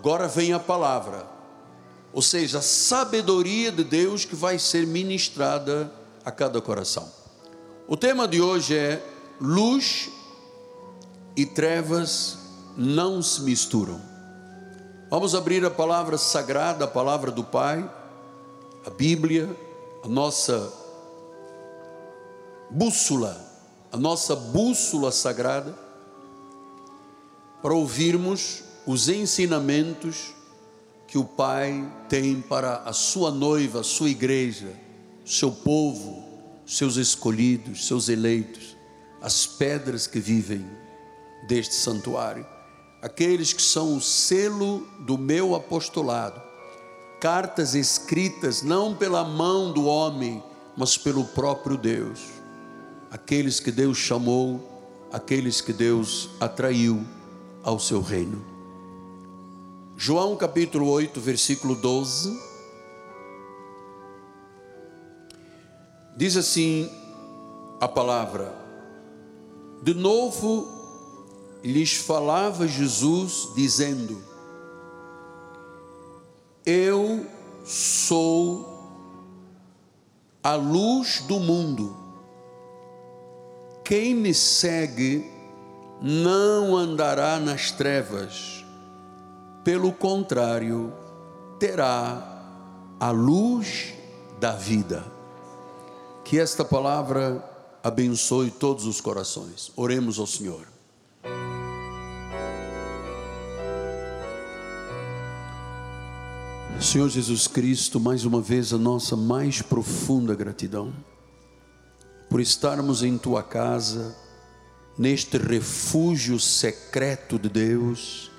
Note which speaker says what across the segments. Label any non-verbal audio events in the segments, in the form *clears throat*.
Speaker 1: Agora vem a palavra, ou seja, a sabedoria de Deus que vai ser ministrada a cada coração. O tema de hoje é luz e trevas não se misturam. Vamos abrir a palavra sagrada, a palavra do Pai, a Bíblia, a nossa bússola, a nossa bússola sagrada, para ouvirmos os ensinamentos que o Pai tem para a sua noiva, a sua igreja, seu povo, seus escolhidos, seus eleitos, as pedras que vivem deste santuário, aqueles que são o selo do meu apostolado, cartas escritas não pela mão do homem, mas pelo próprio Deus, aqueles que Deus chamou, aqueles que Deus atraiu ao seu reino. João capítulo 8, versículo 12. Diz assim a palavra: De novo lhes falava Jesus, dizendo: Eu sou a luz do mundo. Quem me segue não andará nas trevas, pelo contrário, terá a luz da vida. Que esta palavra abençoe todos os corações. Oremos ao Senhor. Senhor Jesus Cristo, mais uma vez a nossa mais profunda gratidão por estarmos em tua casa, neste refúgio secreto de Deus,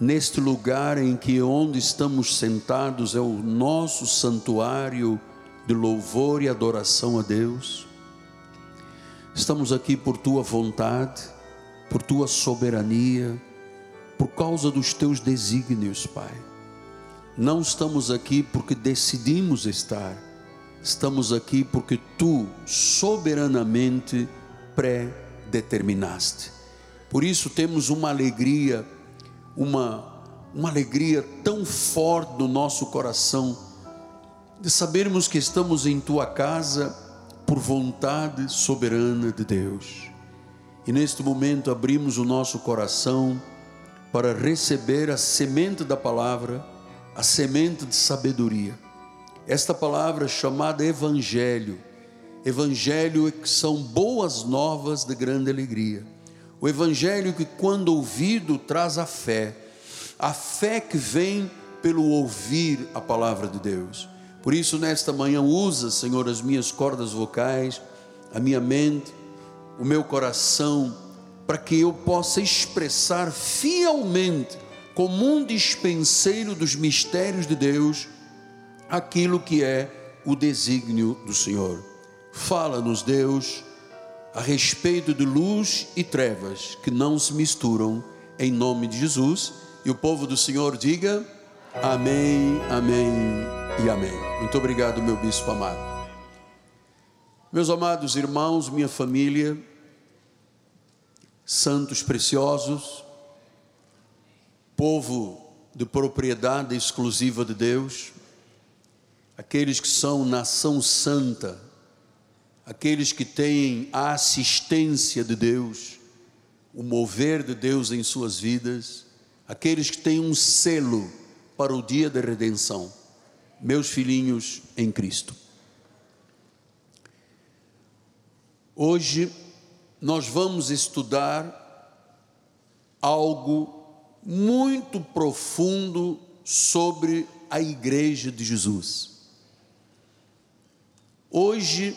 Speaker 1: neste lugar em que onde estamos sentados é o nosso santuário de louvor e adoração a Deus. Estamos aqui por tua vontade, por tua soberania, por causa dos teus desígnios, Pai. Não estamos aqui porque decidimos estar, estamos aqui porque tu soberanamente pré-determinaste. Por isso temos uma alegria, uma, uma alegria tão forte no nosso coração de sabermos que estamos em tua casa por vontade soberana de Deus. E neste momento abrimos o nosso coração para receber a semente da palavra, a semente de sabedoria. Esta palavra chamada Evangelho, Evangelho que são boas novas de grande alegria. O Evangelho que, quando ouvido, traz a fé, a fé que vem pelo ouvir a palavra de Deus. Por isso, nesta manhã, usa, Senhor, as minhas cordas vocais, a minha mente, o meu coração, para que eu possa expressar fielmente, como um dispenseiro dos mistérios de Deus, aquilo que é o desígnio do Senhor. Fala-nos, Deus, a respeito de luz e trevas que não se misturam, em nome de Jesus. E o povo do Senhor diga: Amém, Amém e amém. Muito obrigado, meu bispo amado. Meus amados irmãos, minha família, santos preciosos, povo de propriedade exclusiva de Deus, aqueles que são nação santa, aqueles que têm a assistência de Deus, o mover de Deus em suas vidas, aqueles que têm um selo para o dia da redenção meus filhinhos em Cristo. Hoje nós vamos estudar algo muito profundo sobre a Igreja de Jesus. Hoje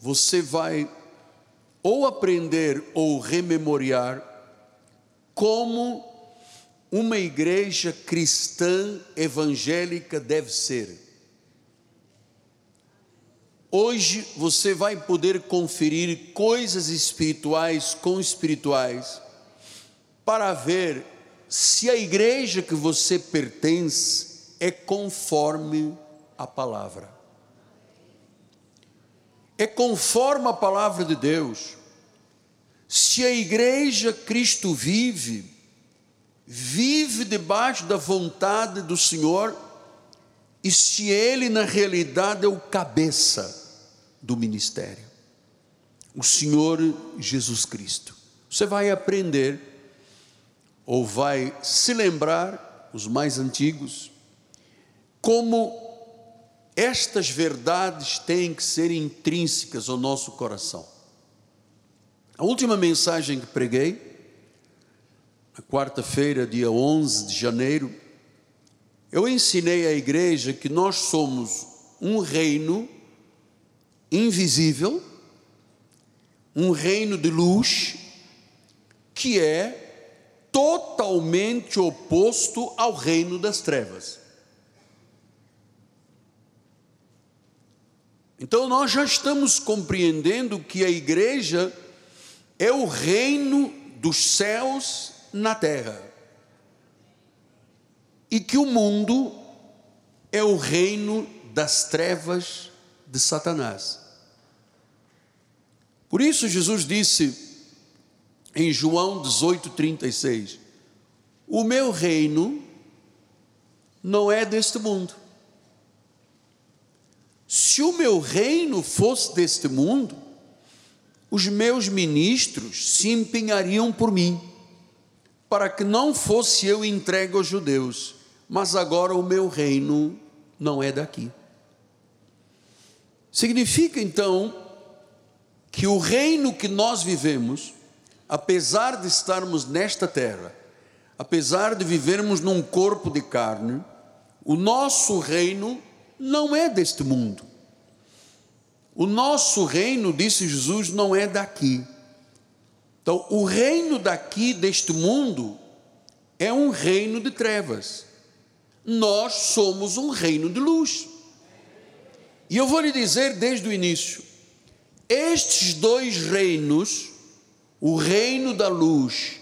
Speaker 1: você vai ou aprender ou rememoriar como uma igreja cristã evangélica deve ser. Hoje você vai poder conferir coisas espirituais com espirituais para ver se a igreja que você pertence é conforme a palavra. É conforme a palavra de Deus. Se a igreja Cristo vive, vive debaixo da vontade do Senhor e se ele na realidade é o cabeça do ministério, o Senhor Jesus Cristo. Você vai aprender ou vai se lembrar, os mais antigos, como estas verdades têm que ser intrínsecas ao nosso coração. A última mensagem que preguei na quarta-feira, dia 11 de janeiro, eu ensinei à igreja que nós somos um reino invisível, um reino de luz, que é totalmente oposto ao reino das trevas. Então nós já estamos compreendendo que a igreja é o reino dos céus na terra. E que o mundo é o reino das trevas de Satanás. Por isso Jesus disse em João 18:36: O meu reino não é deste mundo. Se o meu reino fosse deste mundo, os meus ministros se empenhariam por mim para que não fosse eu entregue aos judeus, mas agora o meu reino não é daqui. Significa então que o reino que nós vivemos, apesar de estarmos nesta terra, apesar de vivermos num corpo de carne, o nosso reino não é deste mundo. O nosso reino, disse Jesus, não é daqui. Então, o reino daqui, deste mundo, é um reino de trevas. Nós somos um reino de luz. E eu vou lhe dizer desde o início: estes dois reinos, o reino da luz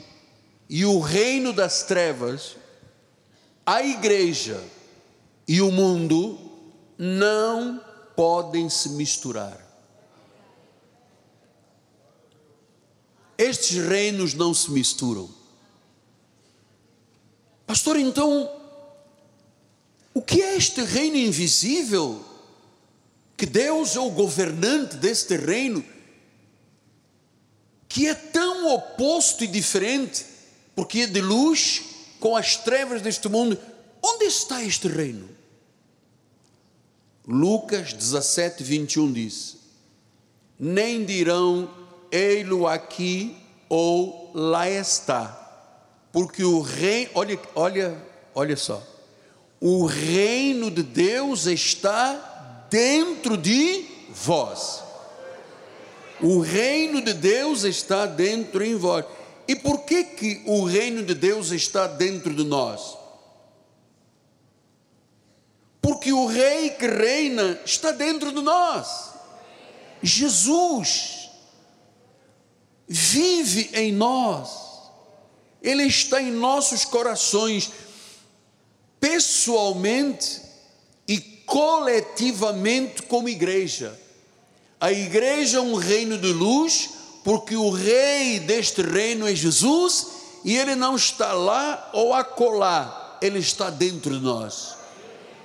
Speaker 1: e o reino das trevas, a igreja e o mundo não podem se misturar. Estes reinos não se misturam. Pastor, então, o que é este reino invisível? Que Deus é o governante deste reino, que é tão oposto e diferente, porque é de luz com as trevas deste mundo. Onde está este reino? Lucas 17, 21 diz: Nem dirão ei-lo aqui ou lá está. Porque o rei, olha, olha, olha só. O reino de Deus está dentro de vós. O reino de Deus está dentro em vós. E por que que o reino de Deus está dentro de nós? Porque o rei que reina está dentro de nós. Jesus vive em nós, Ele está em nossos corações, pessoalmente e coletivamente como igreja. A igreja é um reino de luz, porque o rei deste reino é Jesus e ele não está lá ou acolá, ele está dentro de nós.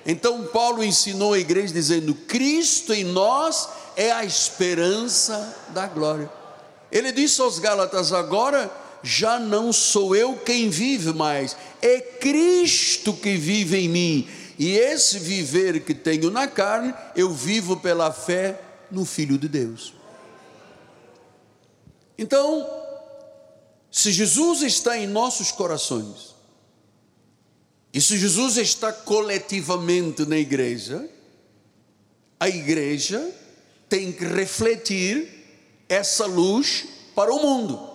Speaker 1: Então Paulo ensinou a igreja dizendo: Cristo em nós é a esperança da glória. Ele disse aos Gálatas: agora já não sou eu quem vive mais, é Cristo que vive em mim. E esse viver que tenho na carne, eu vivo pela fé no Filho de Deus. Então, se Jesus está em nossos corações, e se Jesus está coletivamente na igreja, a igreja tem que refletir essa luz para o mundo.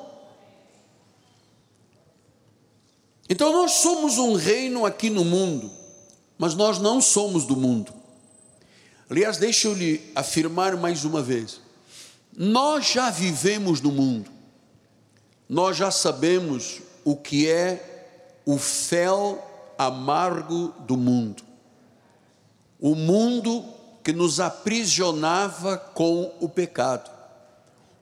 Speaker 1: Então nós somos um reino aqui no mundo, mas nós não somos do mundo. Aliás, deixa eu lhe afirmar mais uma vez: nós já vivemos no mundo, nós já sabemos o que é o fel amargo do mundo, o mundo que nos aprisionava com o pecado.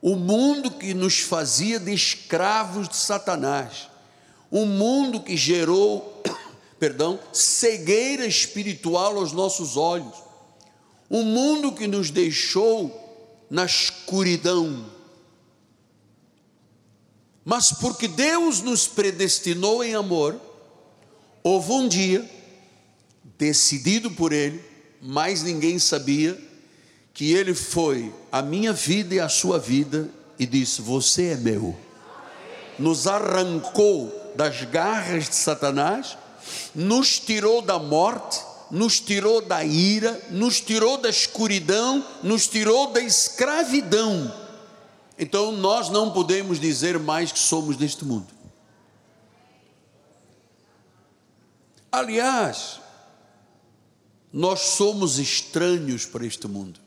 Speaker 1: O mundo que nos fazia de escravos de Satanás, um mundo que gerou, *coughs* perdão, cegueira espiritual aos nossos olhos, um mundo que nos deixou na escuridão. Mas porque Deus nos predestinou em amor, houve um dia, decidido por Ele, mais ninguém sabia, que Ele foi a minha vida e a sua vida e disse: Você é meu. Nos arrancou das garras de Satanás, nos tirou da morte, nos tirou da ira, nos tirou da escuridão, nos tirou da escravidão. Então nós não podemos dizer mais que somos deste mundo. Aliás, nós somos estranhos para este mundo.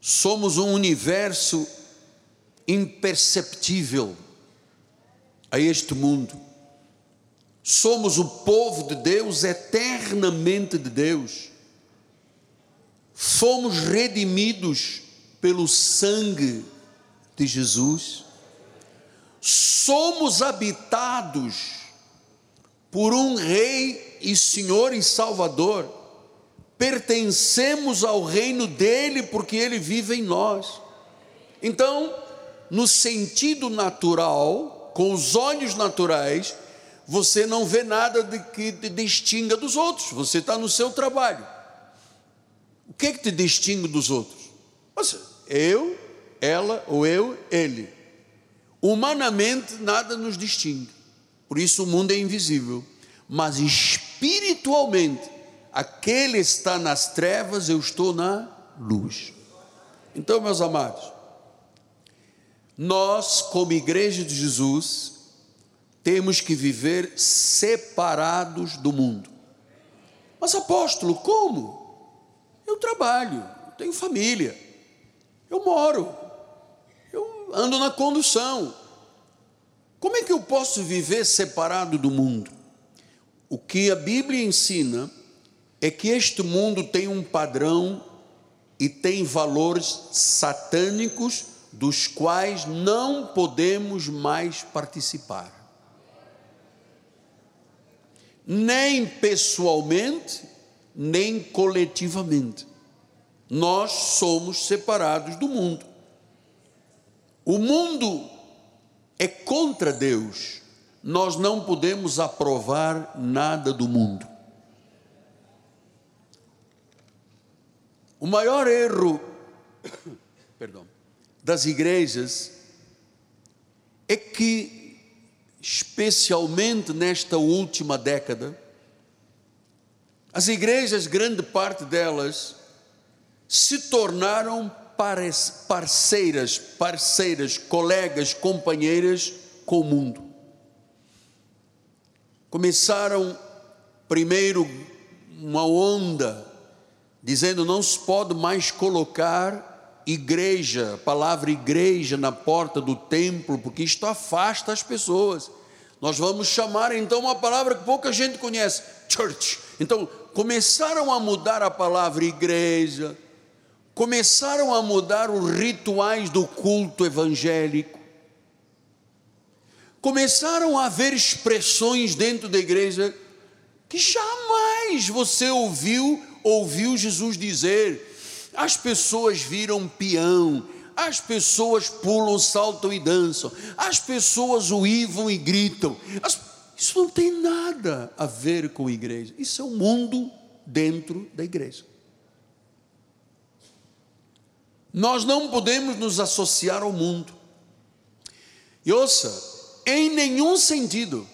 Speaker 1: Somos um universo imperceptível a este mundo. Somos o povo de Deus, eternamente de Deus. Fomos redimidos pelo sangue de Jesus. Somos habitados por um Rei e Senhor e Salvador. Pertencemos ao reino dele porque ele vive em nós. Então, no sentido natural, com os olhos naturais, você não vê nada de que te distinga dos outros. Você está no seu trabalho. O que é que te distingue dos outros? Você, eu, ela ou eu, ele. Humanamente nada nos distingue. Por isso o mundo é invisível. Mas espiritualmente, aquele está nas trevas, eu estou na luz. Então, meus amados, nós, como igreja de Jesus, temos que viver separados do mundo. Mas apóstolo, como? Eu trabalho, tenho família, eu moro, eu ando na condução. Como é que eu posso viver separado do mundo? O que a Bíblia ensina é que este mundo tem um padrão e tem valores satânicos dos quais não podemos mais participar nem pessoalmente, nem coletivamente. Nós somos separados do mundo. O mundo é contra Deus. Nós não podemos aprovar nada do mundo. O maior erro, *coughs* perdão, das igrejas é que especialmente nesta última década, as igrejas, grande parte delas, se tornaram parceiras, parceiras, colegas, companheiras com o mundo. Começaram primeiro uma onda dizendo não se pode mais colocar igreja, palavra igreja na porta do templo, porque isto afasta as pessoas. Nós vamos chamar então uma palavra que pouca gente conhece, church. Então, começaram a mudar a palavra igreja, começaram a mudar os rituais do culto evangélico, começaram a haver expressões dentro da igreja que jamais você ouviu, ouviu Jesus dizer as pessoas viram peão, as pessoas pulam, saltam e dançam, as pessoas uivam e gritam. As... Isso não tem nada a ver com a igreja. Isso é o mundo dentro da igreja. Nós não podemos nos associar ao mundo. E ouça, em nenhum sentido.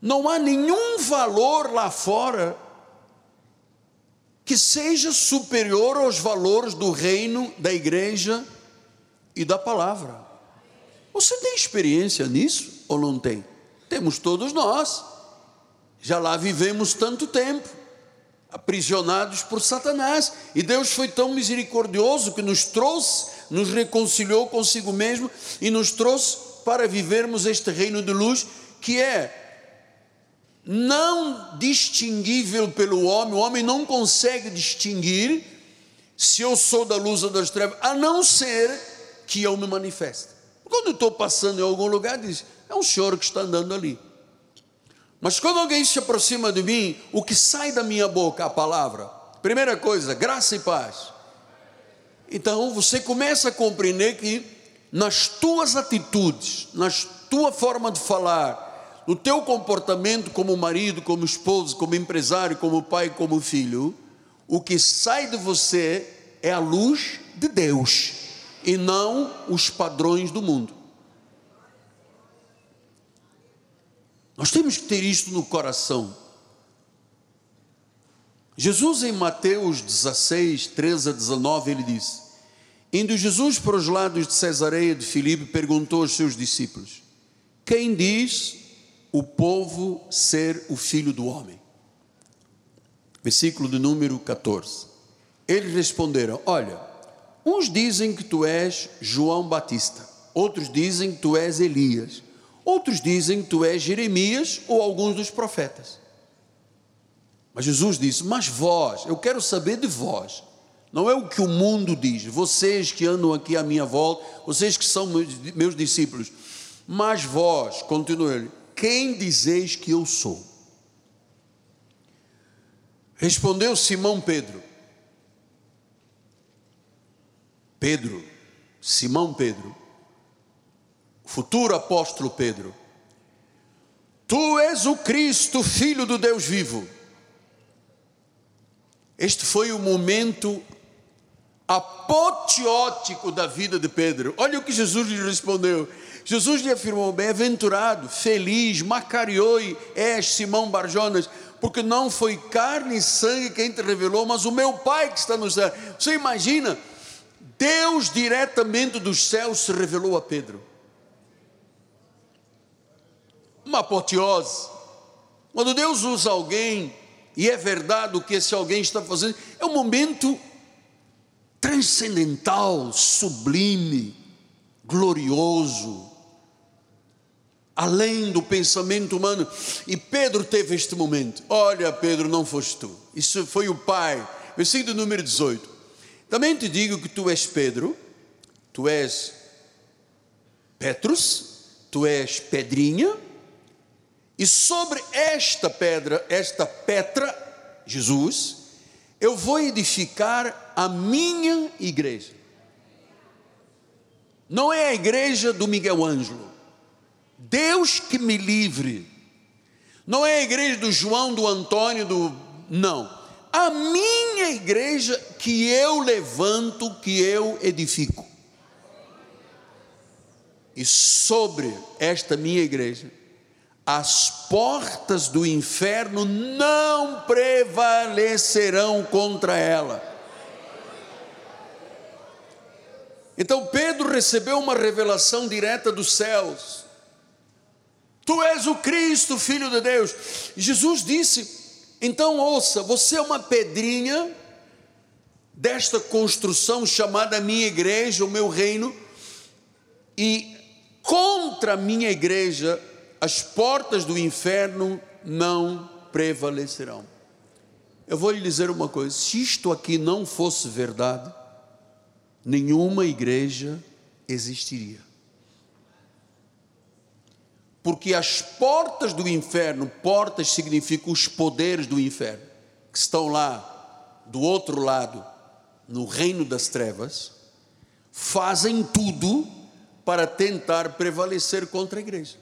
Speaker 1: Não há nenhum valor lá fora que seja superior aos valores do reino, da igreja e da palavra. Você tem experiência nisso ou não tem? Temos todos nós. Já lá vivemos tanto tempo, aprisionados por Satanás, e Deus foi tão misericordioso que nos trouxe, nos reconciliou consigo mesmo e nos trouxe para vivermos este reino de luz que é não distinguível pelo homem, o homem não consegue distinguir se eu sou da luz ou das trevas, a não ser que eu me manifeste. quando eu estou passando em algum lugar, diz: é um senhor que está andando ali. Mas quando alguém se aproxima de mim, o que sai da minha boca, a palavra, primeira coisa, graça e paz. Então você começa a compreender que nas tuas atitudes, na tua forma de falar, no teu comportamento como marido, como esposo, como empresário, como pai, como filho, o que sai de você é a luz de Deus e não os padrões do mundo. Nós temos que ter isto no coração. Jesus, em Mateus 16, 13 a 19, ele diz: Indo Jesus para os lados de Cesareia de Filipe, perguntou aos seus discípulos: Quem diz o povo ser o filho do homem? Versículo de número 14. Eles responderam: Olha, uns dizem que tu és João Batista, outros dizem que tu és Elias Outros dizem que tu és Jeremias ou alguns dos profetas. Mas Jesus disse: Mas vós, eu quero saber de vós. Não é o que o mundo diz, vocês que andam aqui à minha volta, vocês que são meus discípulos. Mas vós, continua ele, quem dizeis que eu sou? Respondeu Simão Pedro. Pedro, Simão Pedro, futuro apóstolo Pedro: Tu és o Cristo, filho do Deus vivo. Este foi o momento apoteótico da vida de Pedro. Olha o que Jesus lhe respondeu. Jesus lhe afirmou: Bem-aventurado, feliz, macarioi és Simão Barjonas, porque não foi carne e sangue quem te revelou, mas o meu Pai que está no céu. Você imagina? Deus diretamente dos céus se revelou a Pedro uma apoteose. Quando Deus usa alguém, e é verdade o que esse alguém está fazendo, é um momento transcendental, sublime, glorioso, além do pensamento humano. E Pedro teve este momento. Olha, Pedro, não foste tu, isso foi o Pai. Versículo número 18. Também te digo que tu és Pedro, tu és Petrus, tu és Pedrinha, e sobre esta pedra, esta Petra, Jesus, eu vou edificar a minha igreja. Não é a igreja do Miguel Ângelo. Deus que me livre. Não é a igreja do João, do Antônio, do. Não. A minha igreja que eu levanto, que eu edifico. E sobre esta minha igreja, as portas do inferno não prevalecerão contra ela. Então Pedro recebeu uma revelação direta dos céus. Tu és o Cristo, filho de Deus. Jesus disse: então ouça, você é uma pedrinha desta construção chamada minha igreja, o meu reino, e contra a minha igreja as portas do inferno não prevalecerão. Eu vou lhe dizer uma coisa: se isto aqui não fosse verdade, nenhuma igreja existiria. Porque as portas do inferno, portas significam os poderes do inferno, que estão lá do outro lado, no reino das trevas, fazem tudo para tentar prevalecer contra a igreja.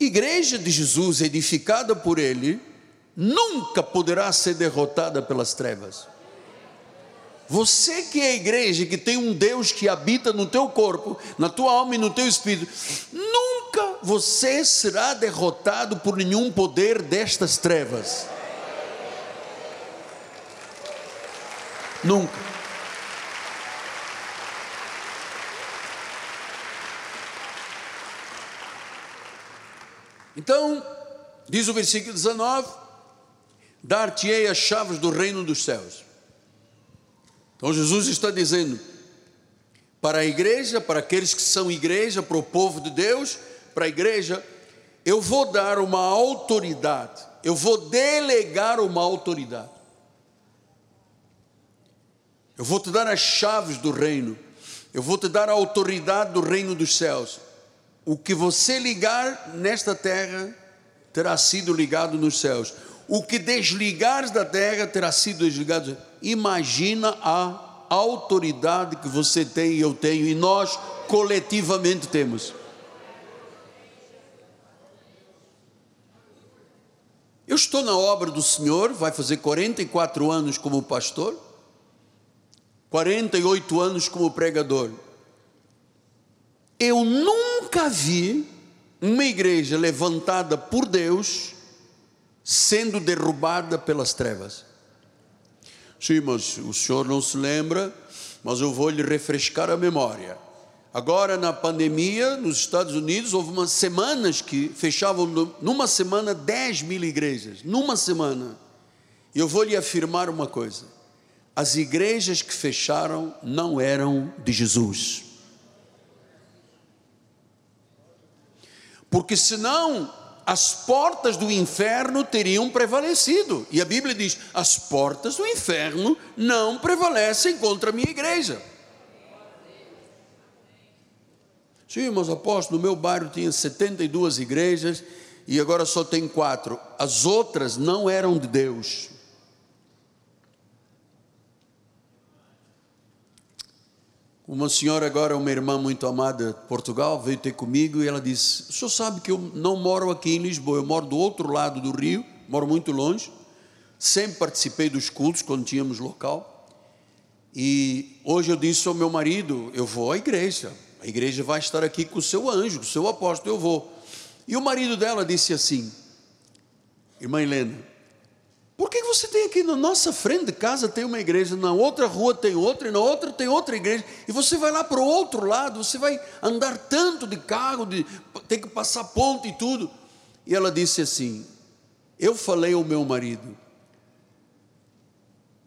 Speaker 1: Igreja de Jesus, edificada por Ele, nunca poderá ser derrotada pelas trevas. Você que é a igreja, que tem um Deus que habita no teu corpo, na tua alma e no teu espírito, nunca você será derrotado por nenhum poder destas trevas. Nunca. Então, diz o versículo 19: Dar-te-ei as chaves do reino dos céus. Então, Jesus está dizendo para a igreja, para aqueles que são igreja, para o povo de Deus, para a igreja, eu vou dar uma autoridade, eu vou delegar uma autoridade. Eu vou te dar as chaves do reino. Eu vou te dar a autoridade do reino dos céus. O que você ligar nesta terra terá sido ligado nos céus. O que desligares da terra terá sido desligado. Imagina a autoridade que você tem e eu tenho e nós coletivamente temos. Eu estou na obra do Senhor, vai fazer 44 anos como pastor, 48 anos como pregador. Eu nunca vi uma igreja levantada por Deus sendo derrubada pelas trevas. Sim, mas o senhor não se lembra, mas eu vou lhe refrescar a memória. Agora, na pandemia, nos Estados Unidos, houve umas semanas que fechavam, numa semana, 10 mil igrejas. Numa semana. E eu vou lhe afirmar uma coisa: as igrejas que fecharam não eram de Jesus. Porque senão as portas do inferno teriam prevalecido. E a Bíblia diz: as portas do inferno não prevalecem contra a minha igreja. Sim, mas apóstolo, no meu bairro tinha 72 igrejas e agora só tem quatro. As outras não eram de Deus. Uma senhora agora, uma irmã muito amada de Portugal, veio ter comigo e ela disse: O senhor sabe que eu não moro aqui em Lisboa, eu moro do outro lado do rio, moro muito longe. Sempre participei dos cultos quando tínhamos local. E hoje eu disse ao meu marido: Eu vou à igreja. A igreja vai estar aqui com o seu anjo, com o seu apóstolo, eu vou. E o marido dela disse assim: Irmã Helena, por que você tem aqui na nossa frente de casa tem uma igreja, na outra rua tem outra, e na outra tem outra igreja, e você vai lá para o outro lado, você vai andar tanto de carro, de, tem que passar ponte e tudo. E ela disse assim: Eu falei ao meu marido,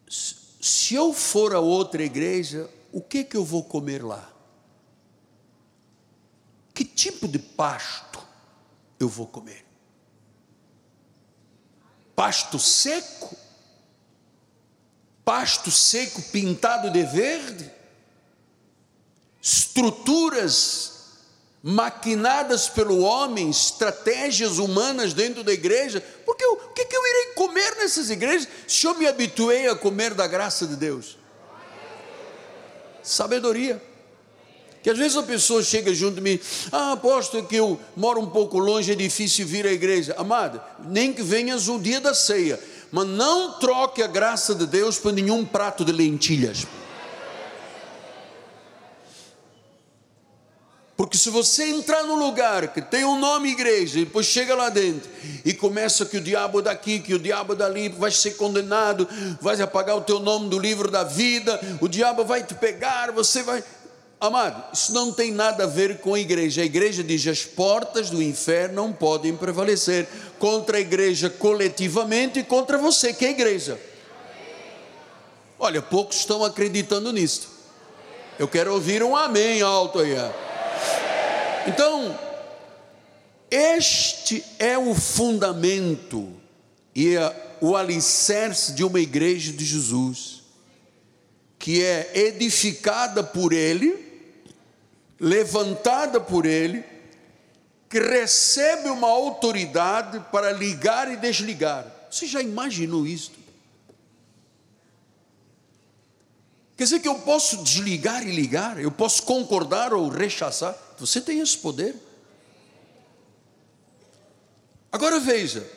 Speaker 1: se eu for a outra igreja, o que que eu vou comer lá? que tipo de pasto eu vou comer? Pasto seco? Pasto seco pintado de verde? Estruturas maquinadas pelo homem, estratégias humanas dentro da igreja, porque o que, que eu irei comer nessas igrejas se eu me habituei a comer da graça de Deus? Sabedoria. Que às vezes a pessoa chega junto de mim, ah, aposto que eu moro um pouco longe, é difícil vir à igreja. Amada, nem que venhas o dia da ceia, mas não troque a graça de Deus por nenhum prato de lentilhas. Porque se você entrar num lugar que tem um nome igreja, e depois chega lá dentro e começa que o diabo daqui, que o diabo dali, vai ser condenado, vai apagar o teu nome do livro da vida, o diabo vai te pegar, você vai. Amado, isso não tem nada a ver com a igreja. A igreja diz: as portas do inferno não podem prevalecer contra a igreja coletivamente e contra você, que é a igreja. Olha, poucos estão acreditando nisso. Eu quero ouvir um amém alto aí. Então, este é o fundamento e o alicerce de uma igreja de Jesus, que é edificada por Ele levantada por ele, que recebe uma autoridade para ligar e desligar. Você já imaginou isso? Quer dizer que eu posso desligar e ligar, eu posso concordar ou rechaçar. Você tem esse poder. Agora veja,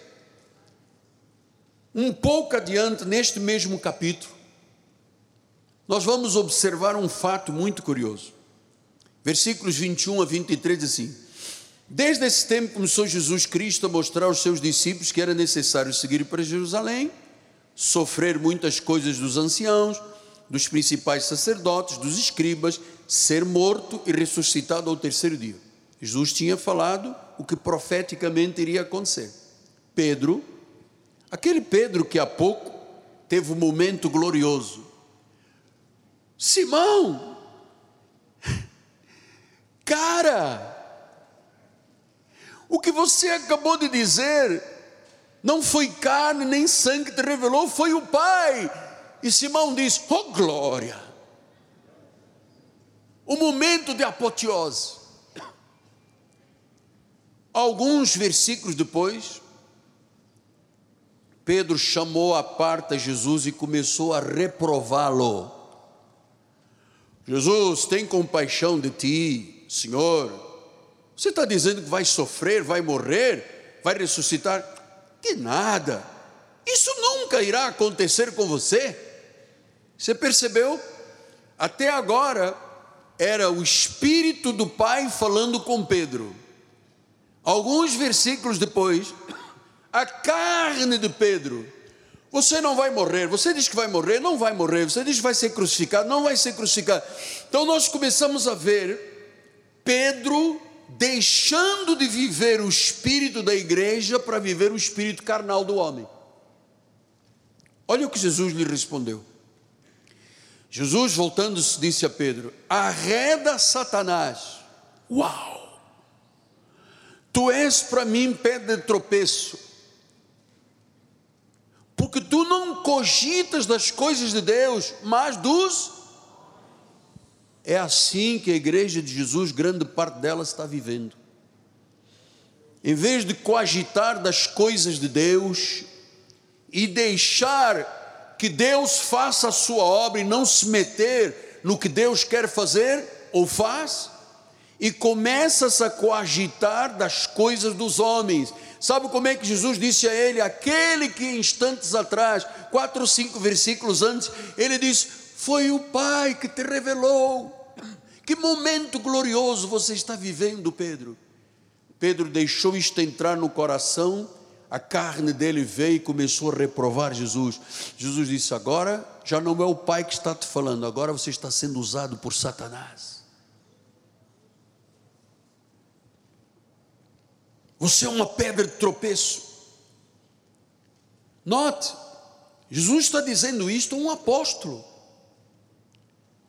Speaker 1: um pouco adiante, neste mesmo capítulo, nós vamos observar um fato muito curioso. Versículos 21 a 23 diz assim: Desde esse tempo começou Jesus Cristo a mostrar aos seus discípulos que era necessário seguir para Jerusalém, sofrer muitas coisas dos anciãos, dos principais sacerdotes, dos escribas, ser morto e ressuscitado ao terceiro dia. Jesus tinha falado o que profeticamente iria acontecer. Pedro, aquele Pedro que há pouco teve um momento glorioso. Simão, Cara, o que você acabou de dizer não foi carne nem sangue que te revelou, foi o Pai. E Simão diz: Oh glória! o momento de apoteose. Alguns versículos depois, Pedro chamou a parte Jesus e começou a reprová-lo. Jesus, tem compaixão de ti, Senhor. Você está dizendo que vai sofrer, vai morrer, vai ressuscitar? Que nada. Isso nunca irá acontecer com você. Você percebeu? Até agora era o Espírito do Pai falando com Pedro. Alguns versículos depois, a carne de Pedro. Você não vai morrer, você diz que vai morrer, não vai morrer, você diz que vai ser crucificado, não vai ser crucificado. Então nós começamos a ver Pedro deixando de viver o espírito da igreja para viver o espírito carnal do homem. Olha o que Jesus lhe respondeu. Jesus, voltando-se, disse a Pedro: Arreda Satanás. Uau! Tu és para mim pedra de tropeço, porque tu não cogitas das coisas de Deus, mas dos. É assim que a igreja de Jesus, grande parte dela, está vivendo. Em vez de coagitar das coisas de Deus e deixar que Deus faça a sua obra e não se meter no que Deus quer fazer ou faz, e começa-se a coagitar das coisas dos homens. Sabe como é que Jesus disse a ele, aquele que instantes atrás, quatro ou cinco versículos antes, ele disse: Foi o Pai que te revelou. Que momento glorioso você está vivendo, Pedro. Pedro deixou isto entrar no coração a carne dele veio e começou a reprovar Jesus. Jesus disse: Agora já não é o Pai que está te falando, agora você está sendo usado por Satanás. Você é uma pedra de tropeço. Note, Jesus está dizendo isto a um apóstolo.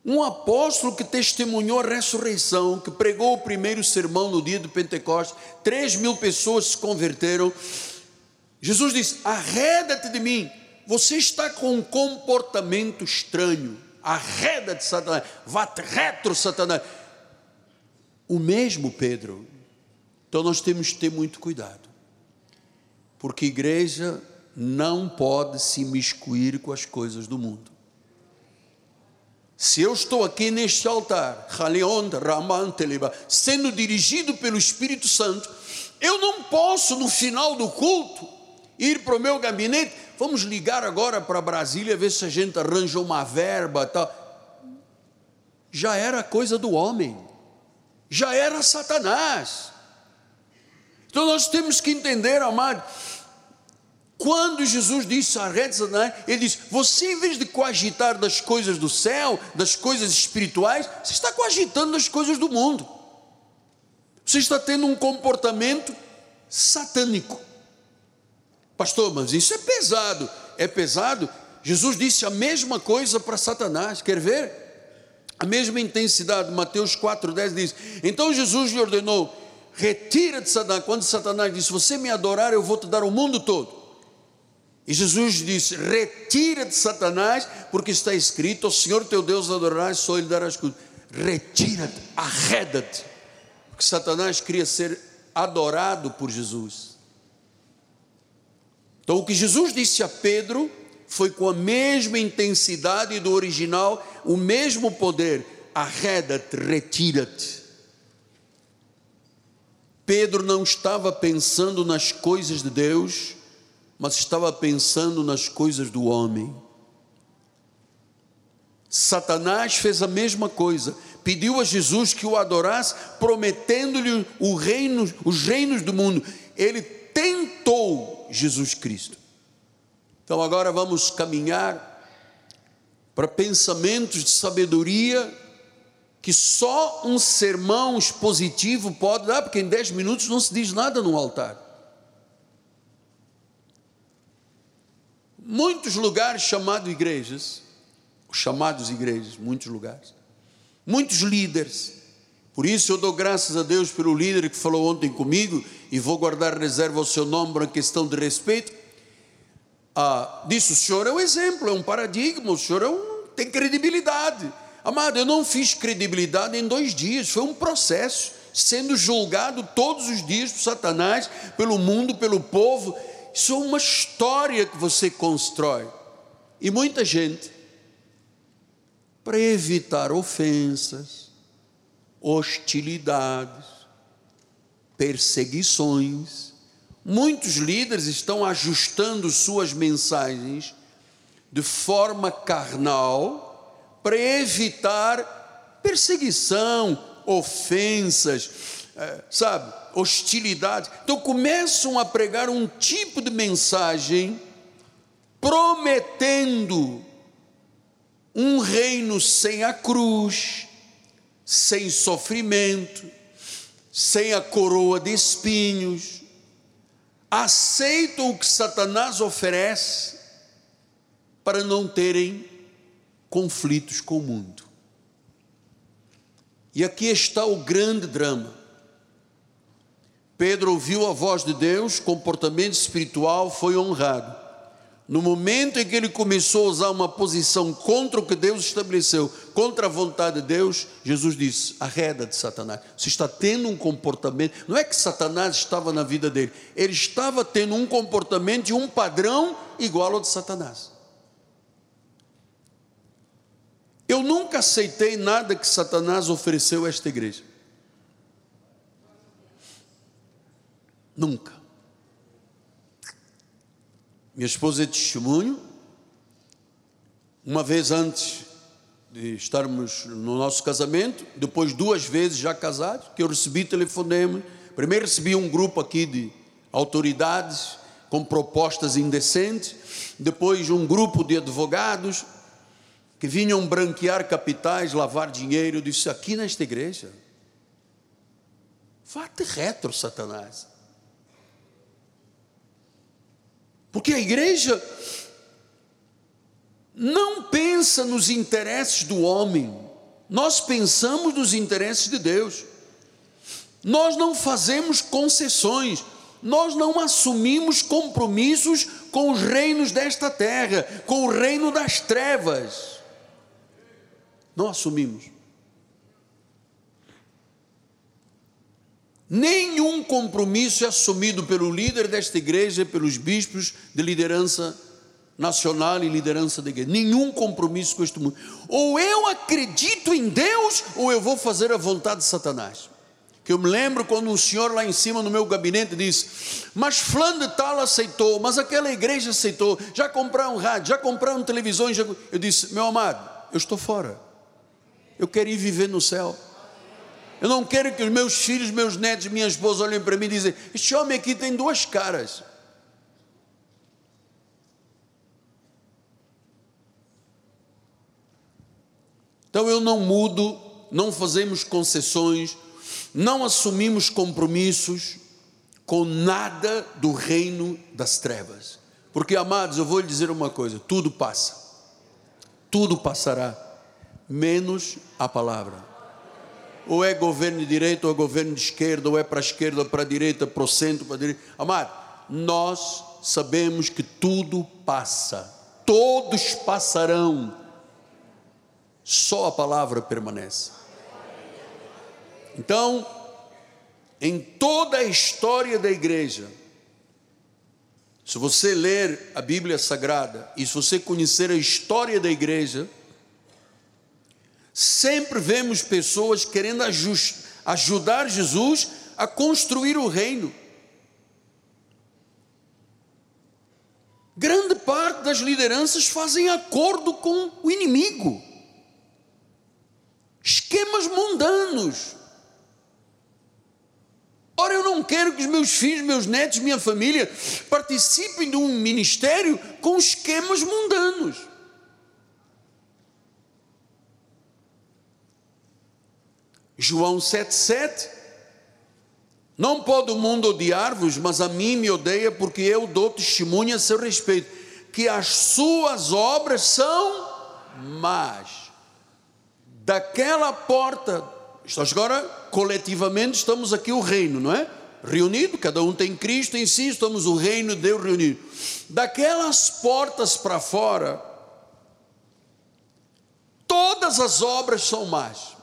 Speaker 1: Um apóstolo que testemunhou a ressurreição, que pregou o primeiro sermão no dia do Pentecostes, três mil pessoas se converteram, Jesus diz: arreda-te de mim, você está com um comportamento estranho, arreda-te, Satanás, vá retro, Satanás. O mesmo Pedro. Então nós temos que ter muito cuidado, porque igreja não pode se imiscuir com as coisas do mundo. Se eu estou aqui neste altar, sendo dirigido pelo Espírito Santo, eu não posso no final do culto ir para o meu gabinete, vamos ligar agora para Brasília, ver se a gente arranja uma verba tal. Já era coisa do homem, já era Satanás. Então nós temos que entender, amado, quando Jesus disse a Satanás, ele disse: Você, em vez de coagitar das coisas do céu, das coisas espirituais, você está coagitando das coisas do mundo. Você está tendo um comportamento satânico. Pastor, mas isso é pesado. É pesado? Jesus disse a mesma coisa para Satanás. Quer ver? A mesma intensidade. Mateus 4,10 diz: Então Jesus lhe ordenou: Retira de Satanás. Quando Satanás disse: Você me adorar, eu vou te dar o mundo todo. E Jesus disse: Retira de Satanás, porque está escrito: O Senhor teu Deus adorarás, só Ele darás tudo. Retira-te, arreda-te. Porque Satanás queria ser adorado por Jesus. Então, o que Jesus disse a Pedro foi com a mesma intensidade do original, o mesmo poder: arreda-te, retira-te. Pedro não estava pensando nas coisas de Deus, mas estava pensando nas coisas do homem. Satanás fez a mesma coisa, pediu a Jesus que o adorasse, prometendo-lhe reino, os reinos do mundo. Ele tentou Jesus Cristo. Então agora vamos caminhar para pensamentos de sabedoria que só um sermão expositivo pode dar, porque em dez minutos não se diz nada no altar. Muitos lugares chamados igrejas, chamados igrejas, muitos lugares, muitos líderes, por isso eu dou graças a Deus pelo líder que falou ontem comigo e vou guardar reserva ao seu nome para questão de respeito. Ah, disse: o senhor é um exemplo, é um paradigma, o senhor é um, tem credibilidade. Amado, eu não fiz credibilidade em dois dias, foi um processo, sendo julgado todos os dias por Satanás, pelo mundo, pelo povo. Isso é uma história que você constrói. E muita gente, para evitar ofensas, hostilidades, perseguições, muitos líderes estão ajustando suas mensagens de forma carnal para evitar perseguição, ofensas, é, sabe, hostilidade. Então começam a pregar um tipo de mensagem prometendo um reino sem a cruz, sem sofrimento, sem a coroa de espinhos, aceitam o que Satanás oferece para não terem conflitos com o mundo. E aqui está o grande drama. Pedro ouviu a voz de Deus, comportamento espiritual foi honrado. No momento em que ele começou a usar uma posição contra o que Deus estabeleceu, contra a vontade de Deus, Jesus disse: arreda de Satanás. Você está tendo um comportamento, não é que Satanás estava na vida dele, ele estava tendo um comportamento e um padrão igual ao de Satanás. Eu nunca aceitei nada que Satanás ofereceu a esta igreja. Nunca. Minha esposa é testemunho. Uma vez antes de estarmos no nosso casamento, depois duas vezes já casados, que eu recebi telefonema. Primeiro recebi um grupo aqui de autoridades com propostas indecentes, depois um grupo de advogados que vinham branquear capitais, lavar dinheiro. Eu disse: aqui nesta igreja, vá-te retro, Satanás. Porque a igreja não pensa nos interesses do homem, nós pensamos nos interesses de Deus. Nós não fazemos concessões, nós não assumimos compromissos com os reinos desta terra, com o reino das trevas. Não assumimos. Nenhum compromisso é assumido pelo líder desta igreja, pelos bispos de liderança nacional e liderança da igreja. Nenhum compromisso com este mundo. Ou eu acredito em Deus, ou eu vou fazer a vontade de Satanás. Que eu me lembro quando um senhor lá em cima no meu gabinete disse: Mas Fulano de Tal aceitou, mas aquela igreja aceitou. Já compraram rádio, já compraram televisões. Já... Eu disse: Meu amado, eu estou fora. Eu quero ir viver no céu. Eu não quero que os meus filhos, meus netos, minha esposa olhem para mim e dizem: Este homem aqui tem duas caras. Então eu não mudo, não fazemos concessões, não assumimos compromissos com nada do reino das trevas. Porque, amados, eu vou lhe dizer uma coisa: tudo passa, tudo passará, menos a palavra ou é governo de direita, ou é governo de esquerda, ou é para a esquerda, ou para a direita, para o centro, para a direita. Amado, nós sabemos que tudo passa, todos passarão, só a palavra permanece. Então, em toda a história da igreja, se você ler a Bíblia Sagrada e se você conhecer a história da igreja, Sempre vemos pessoas querendo ajudar Jesus a construir o reino. Grande parte das lideranças fazem acordo com o inimigo. Esquemas mundanos. Ora, eu não quero que os meus filhos, meus netos, minha família participem de um ministério com esquemas mundanos. João 7,7. Não pode o mundo odiar-vos, mas a mim me odeia, porque eu dou testemunho a seu respeito, que as suas obras são más. Daquela porta, agora coletivamente estamos aqui o reino, não é? Reunido, cada um tem Cristo em si, estamos o reino de Deus reunido. Daquelas portas para fora, Todas as obras são más.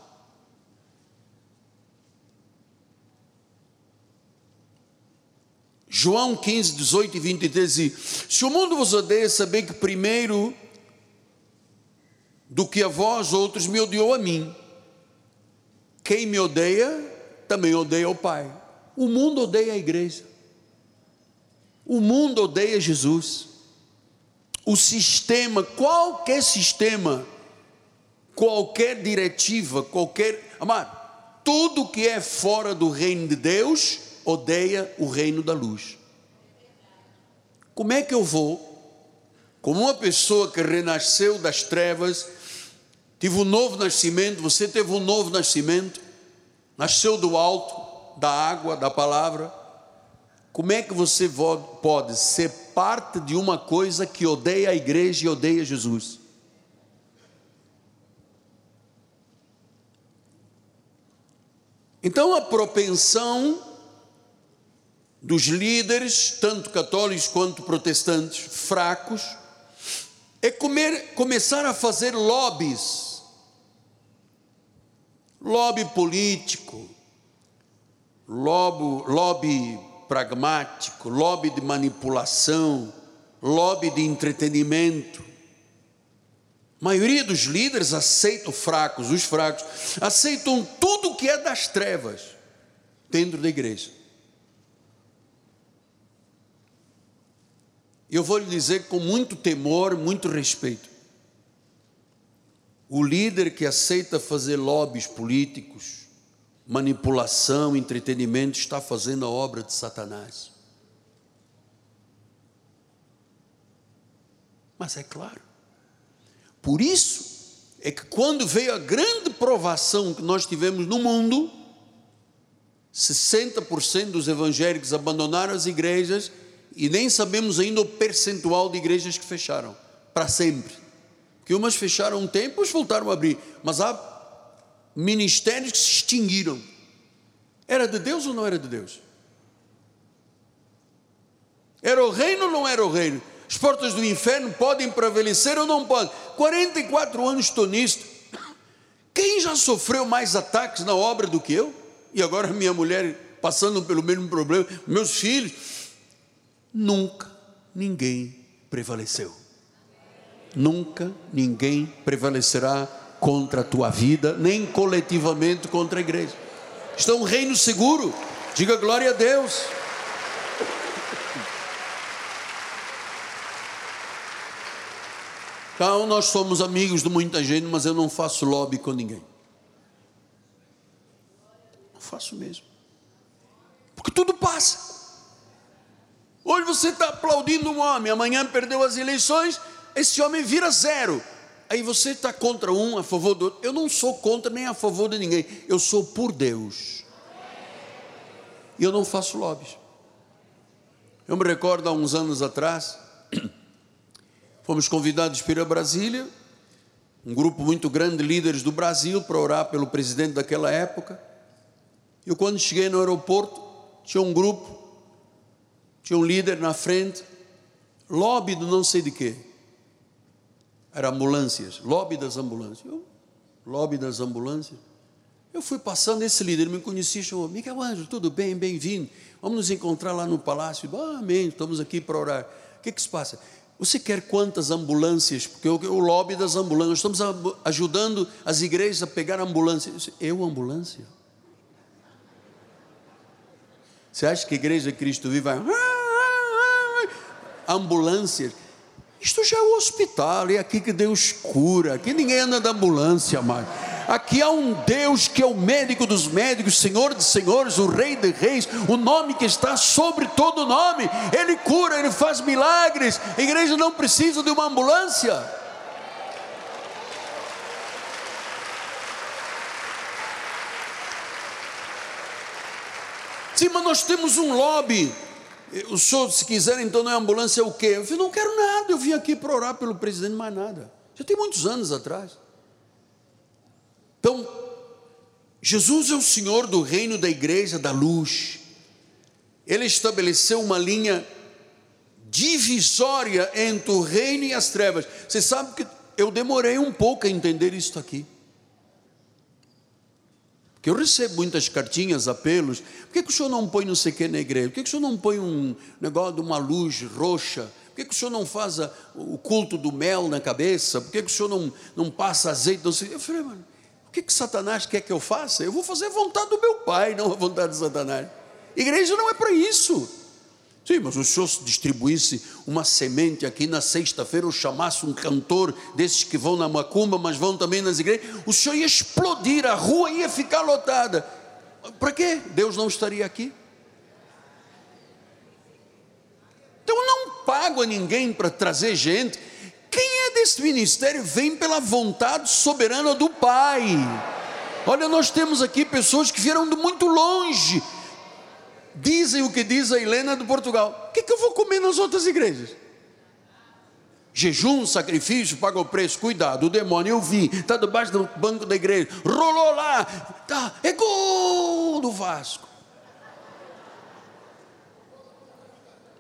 Speaker 1: João 15, 18 e 23 diz: Se o mundo vos odeia, sabei que primeiro do que a vós outros me odiou a mim. Quem me odeia, também odeia o Pai. O mundo odeia a igreja. O mundo odeia Jesus. O sistema, qualquer sistema, qualquer diretiva, qualquer. Amado, tudo que é fora do reino de Deus odeia o reino da luz. Como é que eu vou, como uma pessoa que renasceu das trevas, tive um novo nascimento, você teve um novo nascimento, nasceu do alto, da água, da palavra, como é que você pode ser parte de uma coisa que odeia a igreja e odeia Jesus? Então a propensão dos líderes, tanto católicos quanto protestantes, fracos, é comer, começar a fazer lobbies, lobby político, lobby, lobby pragmático, lobby de manipulação, lobby de entretenimento. A maioria dos líderes aceitam fracos, os fracos aceitam tudo que é das trevas dentro da igreja. Eu vou lhe dizer com muito temor, muito respeito. O líder que aceita fazer lobbies políticos, manipulação, entretenimento, está fazendo a obra de Satanás. Mas é claro, por isso é que quando veio a grande provação que nós tivemos no mundo, 60% dos evangélicos abandonaram as igrejas e nem sabemos ainda o percentual de igrejas que fecharam para sempre. Porque umas fecharam um tempo, outras voltaram a abrir, mas há ministérios que se extinguiram. Era de Deus ou não era de Deus? Era o reino ou não era o reino? As portas do inferno podem prevalecer ou não podem? 44 anos estou nisto. Quem já sofreu mais ataques na obra do que eu? E agora minha mulher passando pelo mesmo problema, meus filhos. Nunca ninguém prevaleceu. Nunca ninguém prevalecerá contra a tua vida, nem coletivamente contra a igreja. Está um reino seguro. Diga glória a Deus. Então, nós somos amigos de muita gente, mas eu não faço lobby com ninguém. Não faço mesmo. Porque tudo passa. Hoje você está aplaudindo um homem, amanhã perdeu as eleições, esse homem vira zero. Aí você está contra um, a favor do outro. Eu não sou contra nem a favor de ninguém. Eu sou por Deus. E eu não faço lobbies. Eu me recordo há uns anos atrás, *clears throat* fomos convidados para ir a Brasília, um grupo muito grande de líderes do Brasil para orar pelo presidente daquela época. Eu, quando cheguei no aeroporto, tinha um grupo, tinha um líder na frente, lobby do não sei de quê era ambulâncias, lobby das ambulâncias. Eu, lobby das ambulâncias. Eu fui passando, esse líder me conhecia, chamou, Miguel Ângelo, tudo bem, bem-vindo. Vamos nos encontrar lá no palácio. Ah, amém, estamos aqui para orar. O que, que se passa? Você quer quantas ambulâncias? Porque o, o lobby das ambulâncias, estamos ajudando as igrejas a pegar ambulâncias. Eu, ambulância? Você acha que a igreja Cristo vive vai. Ambulâncias. Isto já é o hospital, é aqui que Deus cura. Aqui ninguém anda da ambulância mais. Aqui há um Deus que é o médico dos médicos, Senhor dos senhores, o Rei de reis, o nome que está sobre todo nome. Ele cura, ele faz milagres. A igreja não precisa de uma ambulância. Sim, mas nós temos um lobby o senhor, se quiser, então, na ambulância é o quê? Eu falei, não quero nada, eu vim aqui para orar pelo presidente, mais nada. Já tem muitos anos atrás. Então, Jesus é o Senhor do reino da igreja da luz. Ele estabeleceu uma linha divisória entre o reino e as trevas. Você sabe que eu demorei um pouco a entender isso aqui. Porque eu recebo muitas cartinhas, apelos. Por que, que o senhor não põe não sei o que na igreja? Por que, que o senhor não põe um negócio de uma luz roxa? Por que, que o senhor não faz a, o culto do mel na cabeça? Por que, que o senhor não, não passa azeite? Não sei? Eu falei, mano, o que, que Satanás quer que eu faça? Eu vou fazer a vontade do meu pai, não a vontade de Satanás. Igreja não é para isso. Sim, mas o senhor distribuísse uma semente aqui na sexta-feira, ou chamasse um cantor desses que vão na macumba, mas vão também nas igrejas, o senhor ia explodir, a rua ia ficar lotada. Para quê? Deus não estaria aqui? Então eu não pago a ninguém para trazer gente. Quem é desse ministério vem pela vontade soberana do Pai. Olha, nós temos aqui pessoas que vieram de muito longe dizem o que diz a Helena do Portugal. O que, que eu vou comer nas outras igrejas? Jejum, sacrifício, paga o preço, cuidado, o demônio, eu vi, está debaixo do banco da igreja, rolou lá, tá, é gol do Vasco.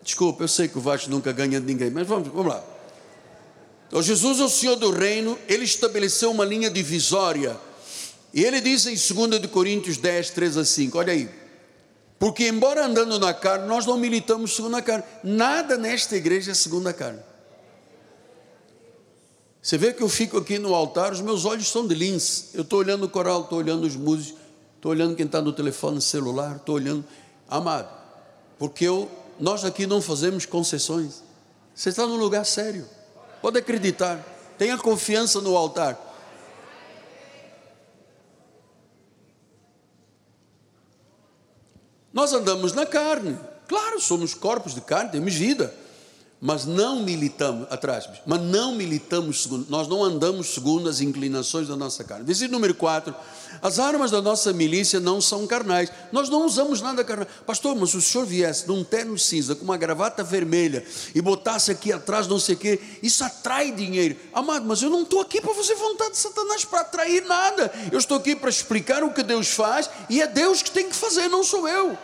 Speaker 1: Desculpa, eu sei que o Vasco nunca ganha de ninguém, mas vamos, vamos lá. Então, Jesus é o Senhor do reino, ele estabeleceu uma linha divisória, e ele diz em 2 Coríntios 10, 3 a 5, olha aí, porque, embora andando na carne, nós não militamos segundo a carne. Nada nesta igreja é segundo a carne. Você vê que eu fico aqui no altar, os meus olhos são de lince. Eu estou olhando o coral, estou olhando os músicos, estou olhando quem está no telefone celular, estou olhando. Amado, porque eu, nós aqui não fazemos concessões. Você está num lugar sério. Pode acreditar. Tenha confiança no altar. Nós andamos na carne. Claro, somos corpos de carne, temos vida. Mas não militamos, atrás, mas não militamos segundo, nós não andamos segundo as inclinações da nossa carne. Versículo número 4: as armas da nossa milícia não são carnais, nós não usamos nada carnal. Pastor, mas se o senhor viesse num terno cinza, com uma gravata vermelha, e botasse aqui atrás não sei o quê, isso atrai dinheiro. Amado, mas eu não estou aqui para fazer vontade de Satanás para atrair nada, eu estou aqui para explicar o que Deus faz, e é Deus que tem que fazer, não sou eu.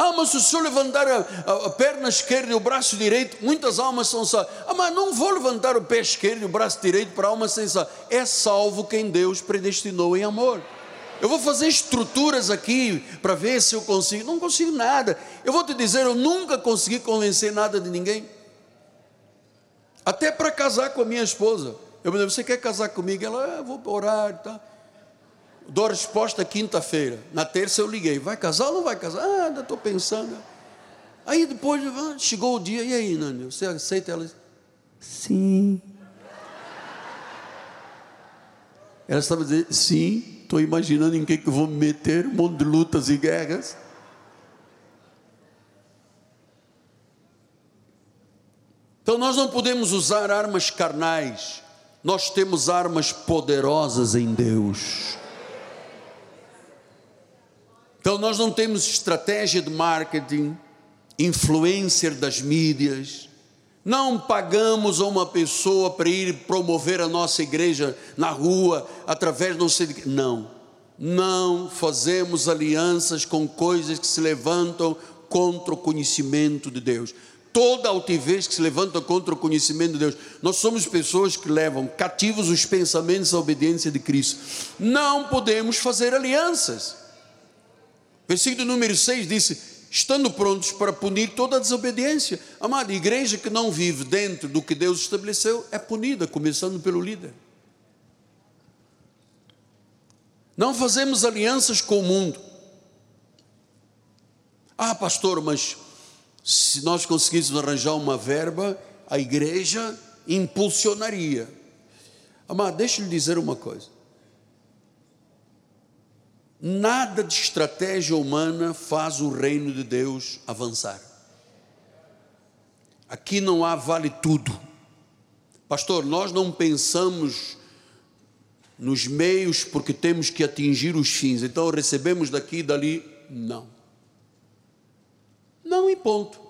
Speaker 1: Ah, mas se o senhor levantar a, a, perna esquerda e o braço direito, muitas almas são salvas. Ah, mas não vou levantar o pé esquerdo e o braço direito para a alma sem salva. É salvo quem Deus predestinou em amor. Eu vou fazer estruturas aqui para ver se eu consigo. Não consigo nada. Eu vou te dizer, eu nunca consegui convencer nada de ninguém. Até para casar com a minha esposa. Eu me lembro, você quer casar comigo? Ela, ah, vou orar, tá? Dou a resposta quinta-feira. Na terça eu liguei, vai casar ou não vai casar? Ah, ainda estou pensando. Aí depois ah, chegou o dia, e aí, Nani, você aceita ela? Sim. Ela estava dizendo, sim, estou imaginando em que, que eu vou me meter, um monte de lutas e guerras. Então nós não podemos usar armas carnais, nós temos armas poderosas em Deus. Então nós não temos estratégia de marketing, influencer das mídias, não pagamos a uma pessoa para ir promover a nossa igreja na rua através de que. Não, não fazemos alianças com coisas que se levantam contra o conhecimento de Deus. Toda altivez que se levanta contra o conhecimento de Deus. Nós somos pessoas que levam cativos os pensamentos à obediência de Cristo. Não podemos fazer alianças. Versículo número 6 disse: estando prontos para punir toda a desobediência. Amada, igreja que não vive dentro do que Deus estabeleceu é punida, começando pelo líder. Não fazemos alianças com o mundo. Ah, pastor, mas se nós conseguíssemos arranjar uma verba, a igreja impulsionaria. Amado, deixa eu lhe dizer uma coisa. Nada de estratégia humana faz o reino de Deus avançar. Aqui não há vale tudo. Pastor, nós não pensamos nos meios porque temos que atingir os fins, então recebemos daqui e dali. Não. Não e ponto.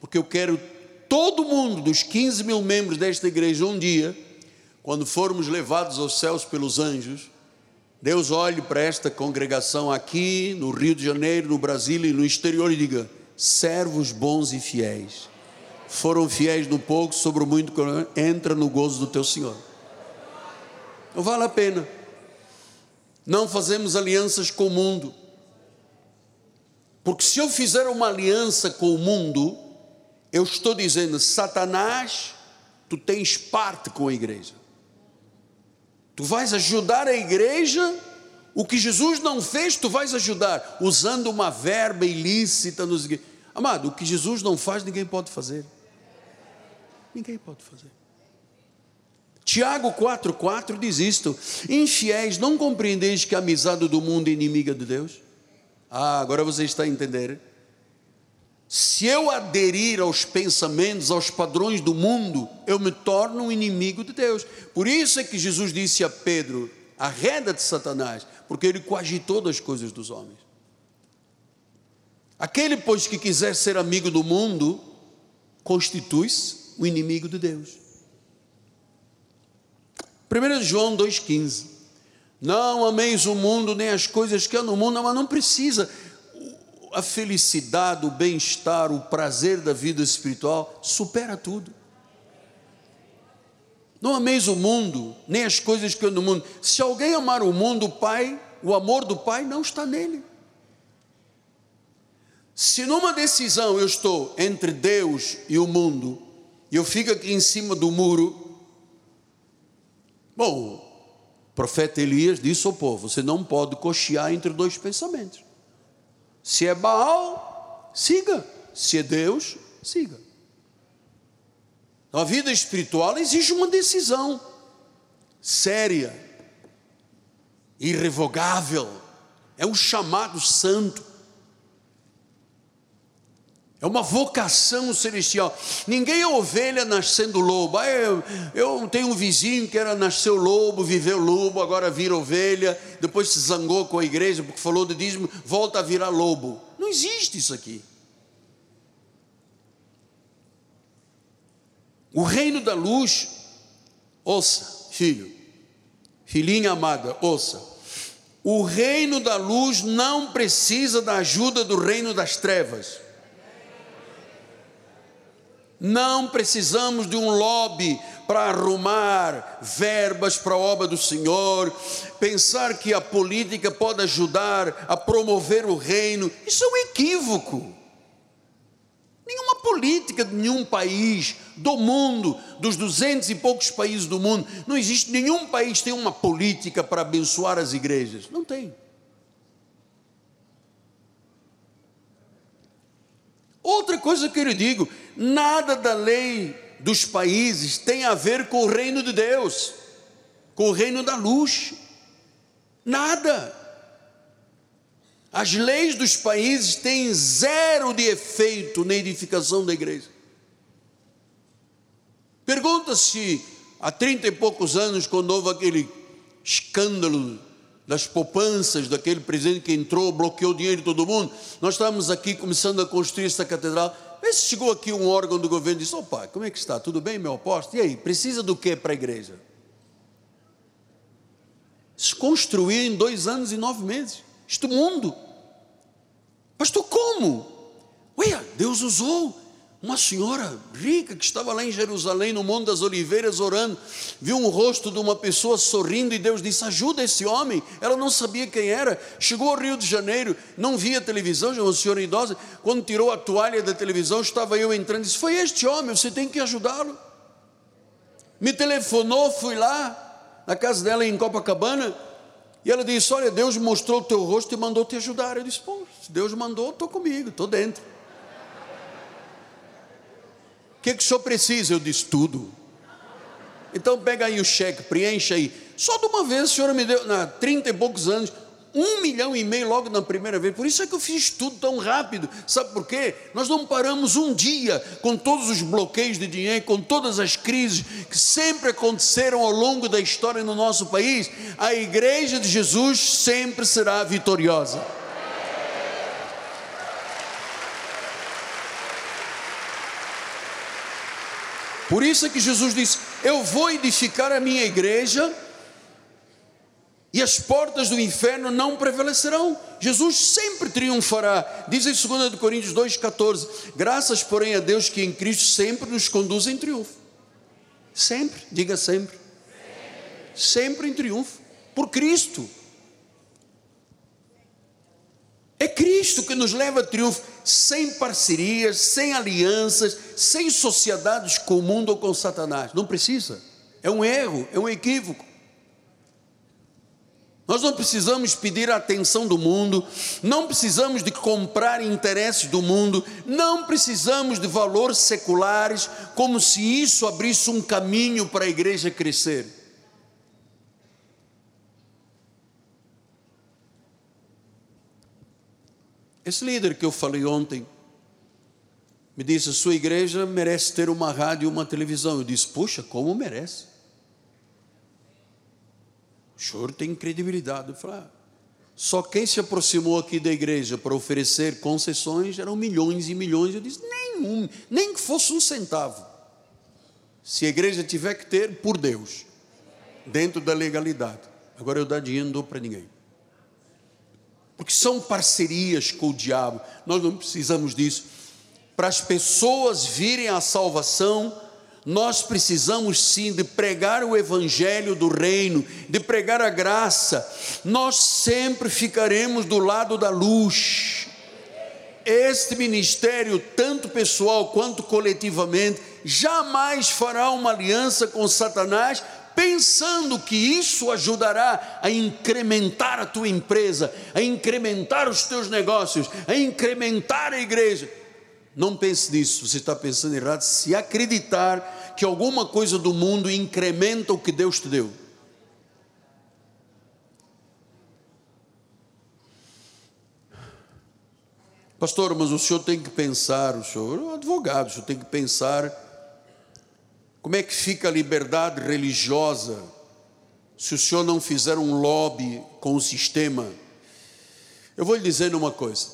Speaker 1: Porque eu quero todo mundo, dos 15 mil membros desta igreja, um dia, quando formos levados aos céus pelos anjos, Deus olhe para esta congregação aqui no Rio de Janeiro, no Brasil e no exterior e diga: servos bons e fiéis. foram fiéis no pouco, sobre o muito, entra no gozo do teu Senhor. Não vale a pena. Não fazemos alianças com o mundo. Porque se eu fizer uma aliança com o mundo, eu estou dizendo, Satanás, tu tens parte com a igreja. Tu vais ajudar a igreja, o que Jesus não fez, tu vais ajudar, usando uma verba ilícita. Nos... Amado, o que Jesus não faz, ninguém pode fazer. Ninguém pode fazer. Tiago 4,4 diz isto: Infiéis, não compreendeis que a amizade do mundo é inimiga de Deus? Ah, agora você está a entender. Se eu aderir aos pensamentos, aos padrões do mundo, eu me torno um inimigo de Deus. Por isso é que Jesus disse a Pedro: arreda de Satanás, porque ele coagitou das coisas dos homens. Aquele, pois, que quiser ser amigo do mundo, constitui-se o inimigo de Deus. 1 João 2,15. Não ameis o mundo nem as coisas que há no mundo, mas não precisa. A felicidade, o bem-estar, o prazer da vida espiritual supera tudo. Não ameis o mundo, nem as coisas que há no mundo. Se alguém amar o mundo, o Pai, o amor do Pai não está nele. Se numa decisão eu estou entre Deus e o mundo, e eu fico aqui em cima do muro. Bom, o profeta Elias disse ao povo: você não pode cochear entre dois pensamentos. Se é Baal, siga. Se é Deus, siga. A vida espiritual exige uma decisão séria, irrevogável, é um chamado santo. É uma vocação celestial. Ninguém é ovelha nascendo lobo. Ah, eu, eu tenho um vizinho que era nasceu lobo, viveu lobo, agora vira ovelha, depois se zangou com a igreja porque falou de dízimo, volta a virar lobo. Não existe isso aqui. O reino da luz, ouça, filho, filhinha amada, ouça. O reino da luz não precisa da ajuda do reino das trevas. Não precisamos de um lobby para arrumar verbas para a obra do Senhor, pensar que a política pode ajudar a promover o reino. Isso é um equívoco. Nenhuma política de nenhum país do mundo, dos duzentos e poucos países do mundo, não existe nenhum país que tem uma política para abençoar as igrejas. Não tem. Outra coisa que eu lhe digo, nada da lei dos países tem a ver com o reino de Deus, com o reino da luz. Nada. As leis dos países têm zero de efeito na edificação da igreja. Pergunta-se há trinta e poucos anos, quando houve aquele escândalo das poupanças daquele presidente que entrou, bloqueou o dinheiro de todo mundo. Nós estávamos aqui começando a construir essa catedral. Se chegou aqui um órgão do governo e disse: Opa, como é que está? Tudo bem, meu apóstolo? E aí, precisa do que para a igreja? Se construiu em dois anos e nove meses. Isto mundo. Pastor, como? Ué, Deus usou uma senhora rica que estava lá em Jerusalém, no Monte das Oliveiras, orando, viu um rosto de uma pessoa sorrindo e Deus disse: Ajuda esse homem. Ela não sabia quem era. Chegou ao Rio de Janeiro, não via televisão, já uma senhora idosa. Quando tirou a toalha da televisão, estava eu entrando e disse: Foi este homem, você tem que ajudá-lo. Me telefonou, fui lá, na casa dela em Copacabana, e ela disse: Olha, Deus mostrou o teu rosto e mandou te ajudar. Eu disse: Pô, se Deus mandou, estou comigo, estou dentro. O que, que o senhor precisa? Eu disse tudo. Então pega aí o cheque, preencha aí. Só de uma vez o senhor me deu, na 30 e poucos anos, um milhão e meio logo na primeira vez. Por isso é que eu fiz tudo tão rápido. Sabe por quê? Nós não paramos um dia com todos os bloqueios de dinheiro, com todas as crises que sempre aconteceram ao longo da história no nosso país. A igreja de Jesus sempre será vitoriosa. Por isso é que Jesus disse: Eu vou edificar a minha igreja, e as portas do inferno não prevalecerão. Jesus sempre triunfará. Diz em 2 Coríntios 2,14: Graças, porém, a Deus que em Cristo sempre nos conduz em triunfo. Sempre, diga sempre. Sempre em triunfo. Por Cristo. É Cristo que nos leva a triunfo, sem parcerias, sem alianças, sem sociedades com o mundo ou com Satanás. Não precisa. É um erro, é um equívoco. Nós não precisamos pedir a atenção do mundo, não precisamos de comprar interesses do mundo, não precisamos de valores seculares, como se isso abrisse um caminho para a igreja crescer. Esse líder que eu falei ontem me disse: sua igreja merece ter uma rádio e uma televisão. Eu disse: puxa, como merece? O senhor tem credibilidade. Eu falei, ah, só quem se aproximou aqui da igreja para oferecer concessões eram milhões e milhões. Eu disse, nenhum, nem que fosse um centavo. Se a igreja tiver que ter, por Deus, dentro da legalidade. Agora eu dar dinheiro não dou para ninguém. Porque são parcerias com o diabo. Nós não precisamos disso. Para as pessoas virem à salvação, nós precisamos sim de pregar o evangelho do reino, de pregar a graça. Nós sempre ficaremos do lado da luz. Este ministério, tanto pessoal quanto coletivamente, jamais fará uma aliança com Satanás, pensando que isso ajudará a incrementar a tua empresa, a incrementar os teus negócios, a incrementar a igreja. Não pense nisso, você está pensando errado se acreditar que alguma coisa do mundo incrementa o que Deus te deu. Pastor, mas o senhor tem que pensar, o senhor é um advogado, o senhor tem que pensar como é que fica a liberdade religiosa se o senhor não fizer um lobby com o sistema. Eu vou lhe dizer uma coisa: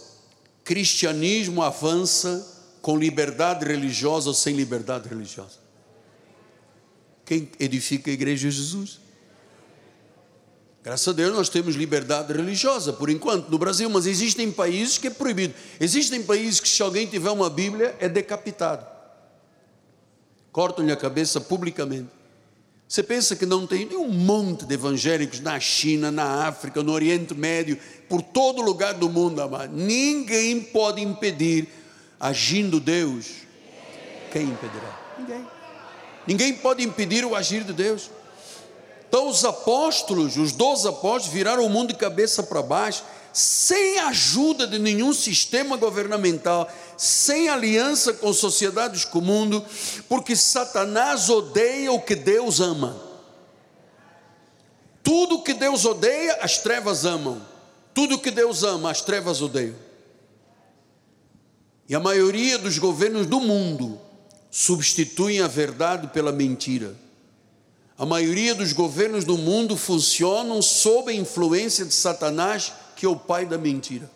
Speaker 1: cristianismo avança com liberdade religiosa ou sem liberdade religiosa? Quem edifica a igreja é Jesus. Graças a Deus nós temos liberdade religiosa por enquanto no Brasil, mas existem países que é proibido. Existem países que se alguém tiver uma Bíblia é decapitado. Cortam-lhe a cabeça publicamente. Você pensa que não tem um monte de evangélicos na China, na África, no Oriente Médio, por todo lugar do mundo, amado. Ninguém pode impedir, agindo Deus. Quem impedirá? Ninguém. Ninguém pode impedir o agir de Deus. Então os apóstolos, os doze apóstolos, viraram o mundo de cabeça para baixo, sem ajuda de nenhum sistema governamental, sem aliança com sociedades com o mundo, porque Satanás odeia o que Deus ama. Tudo que Deus odeia, as trevas amam. Tudo que Deus ama, as trevas odeiam. E a maioria dos governos do mundo substituem a verdade pela mentira. A maioria dos governos do mundo funcionam sob a influência de Satanás, que é o pai da mentira.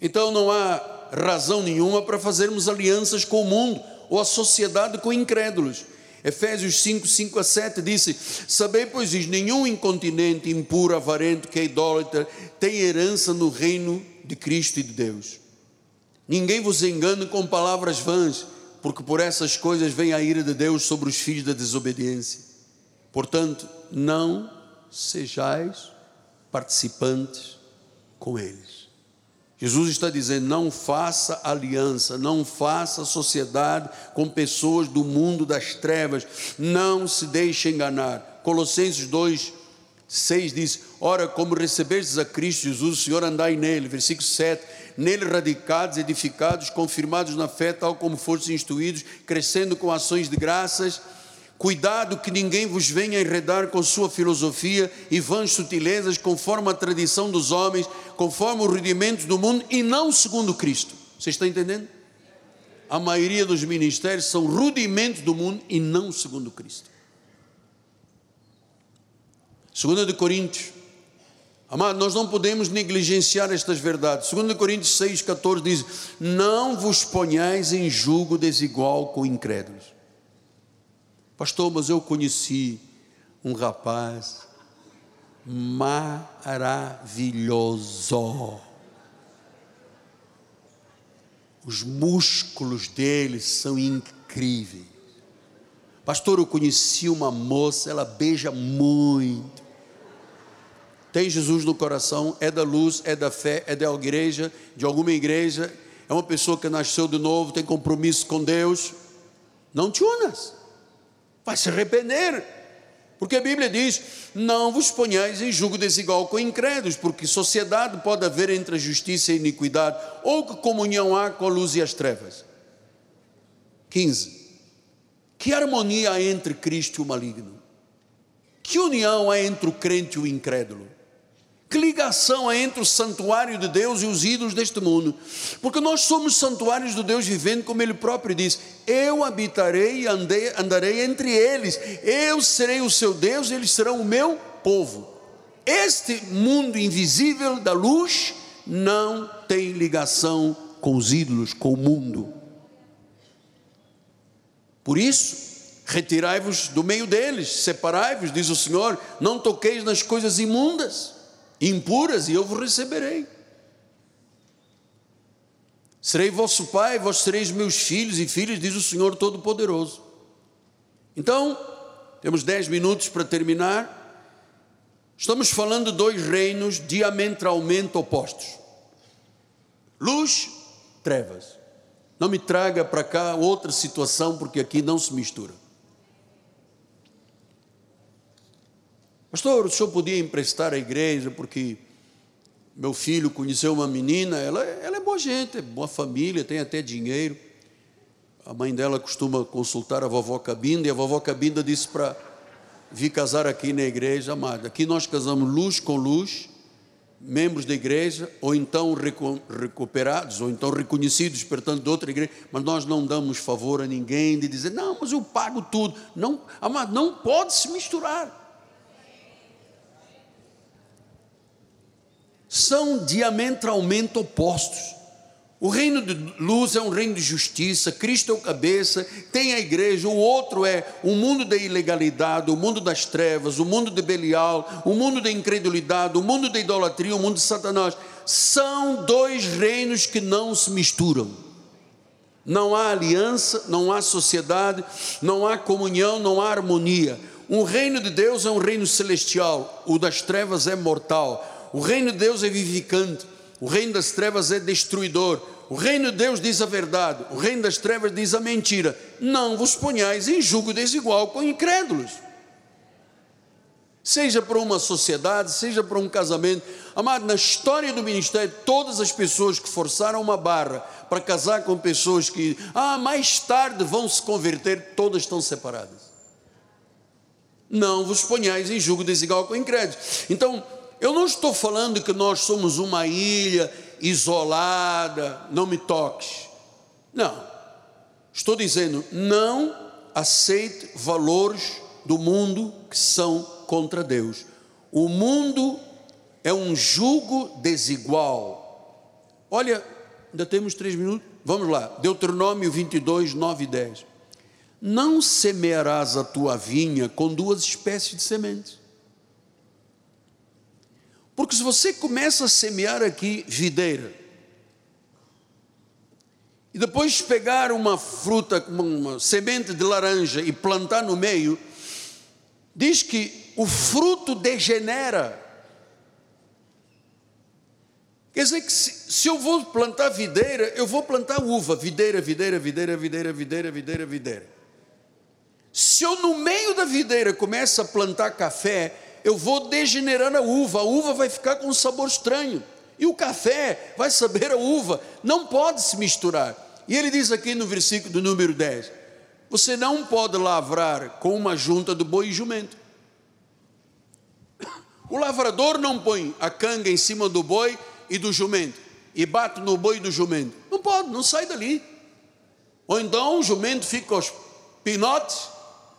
Speaker 1: Então não há razão nenhuma para fazermos alianças com o mundo ou a sociedade com incrédulos. Efésios 5, 5 a 7 disse: Sabei, pois, diz, nenhum incontinente, impuro, avarento, que é idólatra, tem herança no reino de Cristo e de Deus. Ninguém vos engane com palavras vãs, porque por essas coisas vem a ira de Deus sobre os filhos da desobediência. Portanto, não sejais participantes com eles. Jesus está dizendo: não faça aliança, não faça sociedade com pessoas do mundo das trevas, não se deixe enganar. Colossenses 2, 6 diz: Ora, como recebestes a Cristo Jesus, o Senhor andai nele. Versículo 7: Nele radicados, edificados, confirmados na fé, tal como fostes instruídos, crescendo com ações de graças Cuidado que ninguém vos venha enredar com sua filosofia e vãs sutilezas, conforme a tradição dos homens, conforme os rudimentos do mundo e não segundo Cristo. Você está entendendo? A maioria dos ministérios são rudimentos do mundo e não segundo Cristo. Segunda de Coríntios. Amado, nós não podemos negligenciar estas verdades. 2 Coríntios 6, 14 diz: Não vos ponhais em julgo desigual com incrédulos. Pastor, mas eu conheci um rapaz maravilhoso. Os músculos dele são incríveis. Pastor, eu conheci uma moça, ela beija muito. Tem Jesus no coração, é da luz, é da fé, é da igreja, de alguma igreja, é uma pessoa que nasceu de novo, tem compromisso com Deus. Não te unas, vai se arrepender. Porque a Bíblia diz: não vos ponhais em julgo desigual com incrédulos, porque sociedade pode haver entre a justiça e a iniquidade, ou que comunhão há com a luz e as trevas. 15. Que harmonia há entre Cristo e o maligno? Que união há entre o crente e o incrédulo? Que ligação há entre o santuário de Deus e os ídolos deste mundo? Porque nós somos santuários do Deus vivendo, como Ele próprio diz: Eu habitarei e andarei entre eles, eu serei o seu Deus, eles serão o meu povo. Este mundo invisível da luz não tem ligação com os ídolos, com o mundo. Por isso, retirai-vos do meio deles, separai-vos, diz o Senhor, não toqueis nas coisas imundas, impuras, e eu vos receberei. Serei vosso pai, vós sereis meus filhos e filhas, diz o Senhor Todo-Poderoso. Então, temos dez minutos para terminar. Estamos falando de dois reinos diametralmente opostos: luz, trevas. Não me traga para cá outra situação, porque aqui não se mistura. Pastor, o senhor podia emprestar à igreja, porque meu filho conheceu uma menina, ela, ela é boa gente, é boa família, tem até dinheiro. A mãe dela costuma consultar a vovó Cabinda, e a vovó Cabinda disse para vir casar aqui na igreja, amada. Aqui nós casamos luz com luz, membros da igreja, ou então recuperados, ou então reconhecidos, portanto, de outra igreja, mas nós não damos favor a ninguém de dizer, não, mas eu pago tudo. Não, amado, não pode se misturar. São diametralmente opostos. O reino de luz é um reino de justiça, Cristo é o cabeça, tem a igreja, o outro é o mundo da ilegalidade, o mundo das trevas, o mundo de Belial, o mundo da incredulidade, o mundo da idolatria, o mundo de Satanás. São dois reinos que não se misturam. Não há aliança, não há sociedade, não há comunhão, não há harmonia. O reino de Deus é um reino celestial, o das trevas é mortal. O reino de Deus é vivificante. O reino das trevas é destruidor. O reino de Deus diz a verdade. O reino das trevas diz a mentira. Não vos ponhais em julgo desigual com incrédulos. Seja para uma sociedade, seja para um casamento. Amado, na história do ministério, todas as pessoas que forçaram uma barra para casar com pessoas que, ah, mais tarde vão se converter, todas estão separadas. Não vos ponhais em julgo desigual com incrédulos. Então, eu não estou falando que nós somos uma ilha isolada, não me toques. Não. Estou dizendo, não aceite valores do mundo que são contra Deus. O mundo é um jugo desigual. Olha, ainda temos três minutos. Vamos lá, Deuteronômio 22, 9 e 10. Não semearás a tua vinha com duas espécies de sementes porque se você começa a semear aqui videira, e depois pegar uma fruta, uma semente de laranja e plantar no meio, diz que o fruto degenera. Quer dizer que se, se, eu vou plantar videira, eu vou plantar uva, videira, videira, videira, videira, videira, videira, videira. Se eu no meio da videira começo a plantar café, eu vou degenerando a uva, a uva vai ficar com um sabor estranho, e o café vai saber a uva, não pode se misturar. E ele diz aqui no versículo do número 10: você não pode lavrar com uma junta do boi e jumento. *coughs* O lavrador não põe a canga em cima do boi e do jumento e bate no boi do jumento. Não pode, não sai dali. Ou então o jumento fica aos pinotes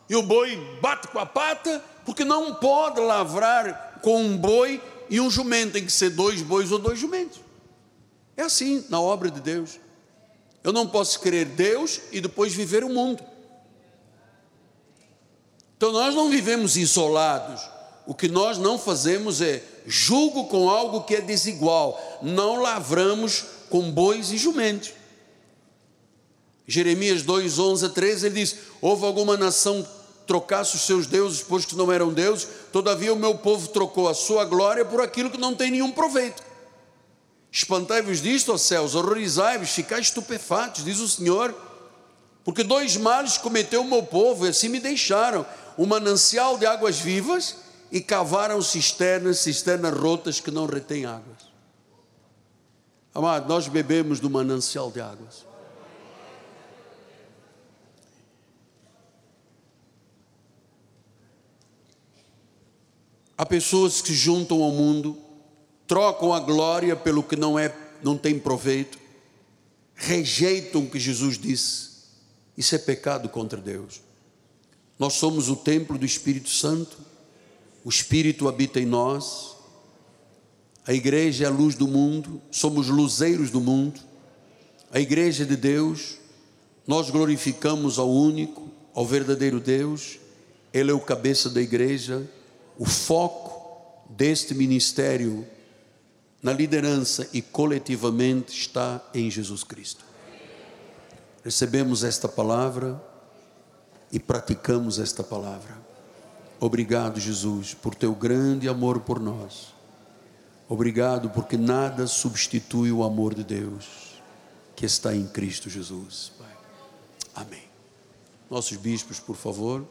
Speaker 1: e o boi bate com a pata porque não pode lavrar com um boi e um jumento, tem que ser dois bois ou dois jumentos. É assim na obra de Deus. Eu não posso crer Deus e depois viver o mundo. Então nós não vivemos isolados. O que nós não fazemos é julgo com algo que é desigual. Não lavramos com bois e jumentos. Jeremias 2, 11 a 13, ele diz: Houve alguma nação trocasse os seus deuses, pois que não eram deuses, todavia o meu povo trocou a sua glória por aquilo que não tem nenhum proveito. Espantai-vos disto, ó céus, horrorizai-vos, ficai estupefatos, diz o Senhor, porque dois males cometeu o meu povo, e assim me deixaram: um manancial de águas vivas e cavaram cisternas, cisternas rotas que não retêm águas. Amado, nós bebemos do manancial de águas. Há pessoas que se juntam ao mundo, trocam a glória pelo que não é, não tem proveito, rejeitam o que Jesus disse. Isso é pecado contra Deus. Nós somos o templo do Espírito Santo. O Espírito habita em nós. A igreja é a luz do mundo, somos luzeiros do mundo. A igreja é de Deus, nós glorificamos ao único, ao verdadeiro Deus. Ele é o cabeça da igreja o foco deste ministério na liderança e coletivamente está em Jesus Cristo. Recebemos esta palavra e praticamos esta palavra. Obrigado, Jesus, por teu grande amor por nós. Obrigado porque nada substitui o amor de Deus que está em Cristo Jesus. Amém. Nossos bispos, por favor.